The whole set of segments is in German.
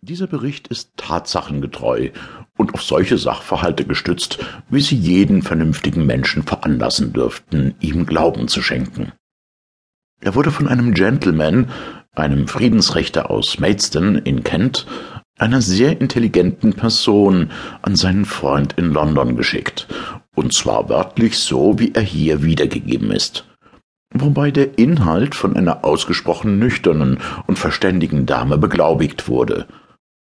Dieser Bericht ist tatsachengetreu und auf solche Sachverhalte gestützt, wie sie jeden vernünftigen Menschen veranlassen dürften, ihm Glauben zu schenken. Er wurde von einem Gentleman, einem Friedensrichter aus Maidstone in Kent, einer sehr intelligenten Person an seinen Freund in London geschickt, und zwar wörtlich so, wie er hier wiedergegeben ist. Wobei der Inhalt von einer ausgesprochen nüchternen und verständigen Dame beglaubigt wurde,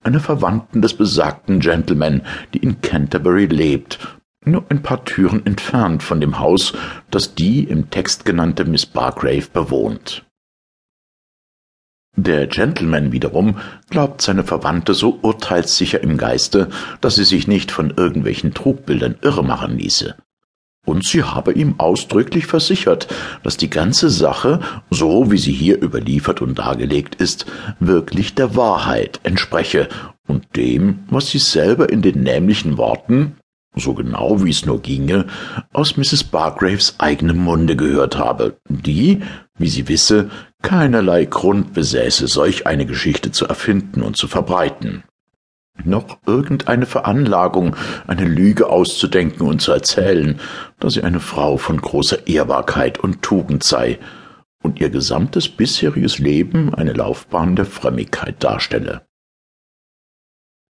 einer Verwandten des besagten Gentleman, die in Canterbury lebt, nur ein paar Türen entfernt von dem Haus, das die im Text genannte Miss Bargrave bewohnt. Der Gentleman wiederum glaubt seine Verwandte so urteilssicher im Geiste, dass sie sich nicht von irgendwelchen Trugbildern irremachen ließe. Und sie habe ihm ausdrücklich versichert, dass die ganze Sache, so wie sie hier überliefert und dargelegt ist, wirklich der Wahrheit entspreche und dem, was sie selber in den nämlichen Worten, so genau wie es nur ginge, aus Mrs. Bargraves eigenem Munde gehört habe, die, wie sie wisse, keinerlei Grund besäße, solch eine Geschichte zu erfinden und zu verbreiten. Noch irgendeine Veranlagung, eine Lüge auszudenken und zu erzählen, da sie eine Frau von großer Ehrbarkeit und Tugend sei und ihr gesamtes bisheriges Leben eine Laufbahn der Frömmigkeit darstelle.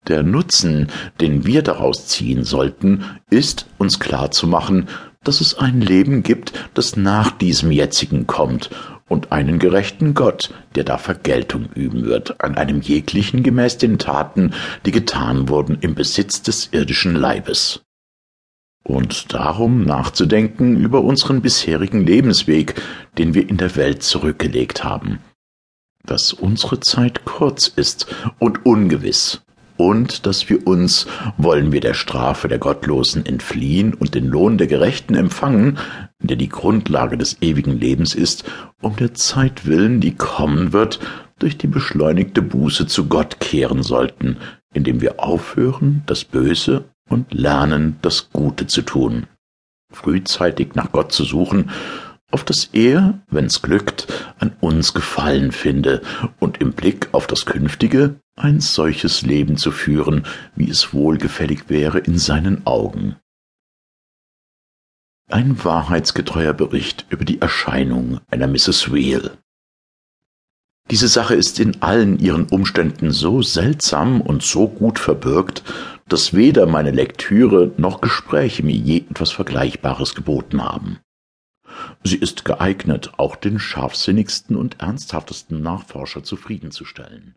Der Nutzen, den wir daraus ziehen sollten, ist, uns klar zu machen, dass es ein Leben gibt, das nach diesem jetzigen kommt, und einen gerechten Gott, der da Vergeltung üben wird an einem jeglichen gemäß den Taten, die getan wurden im Besitz des irdischen Leibes. Und darum nachzudenken über unseren bisherigen Lebensweg, den wir in der Welt zurückgelegt haben. Dass unsere Zeit kurz ist und ungewiss, und dass wir uns, wollen wir der Strafe der Gottlosen entfliehen und den Lohn der Gerechten empfangen, der die Grundlage des ewigen Lebens ist, um der Zeit willen, die kommen wird, durch die beschleunigte Buße zu Gott kehren sollten, indem wir aufhören, das Böse und lernen, das Gute zu tun. Frühzeitig nach Gott zu suchen auf dass er, wenn's glückt, an uns Gefallen finde und im Blick auf das Künftige ein solches Leben zu führen, wie es wohlgefällig wäre in seinen Augen. Ein wahrheitsgetreuer Bericht über die Erscheinung einer Mrs. Wheel. Diese Sache ist in allen ihren Umständen so seltsam und so gut verbirgt, dass weder meine Lektüre noch Gespräche mir je etwas Vergleichbares geboten haben. Sie ist geeignet, auch den scharfsinnigsten und ernsthaftesten Nachforscher zufriedenzustellen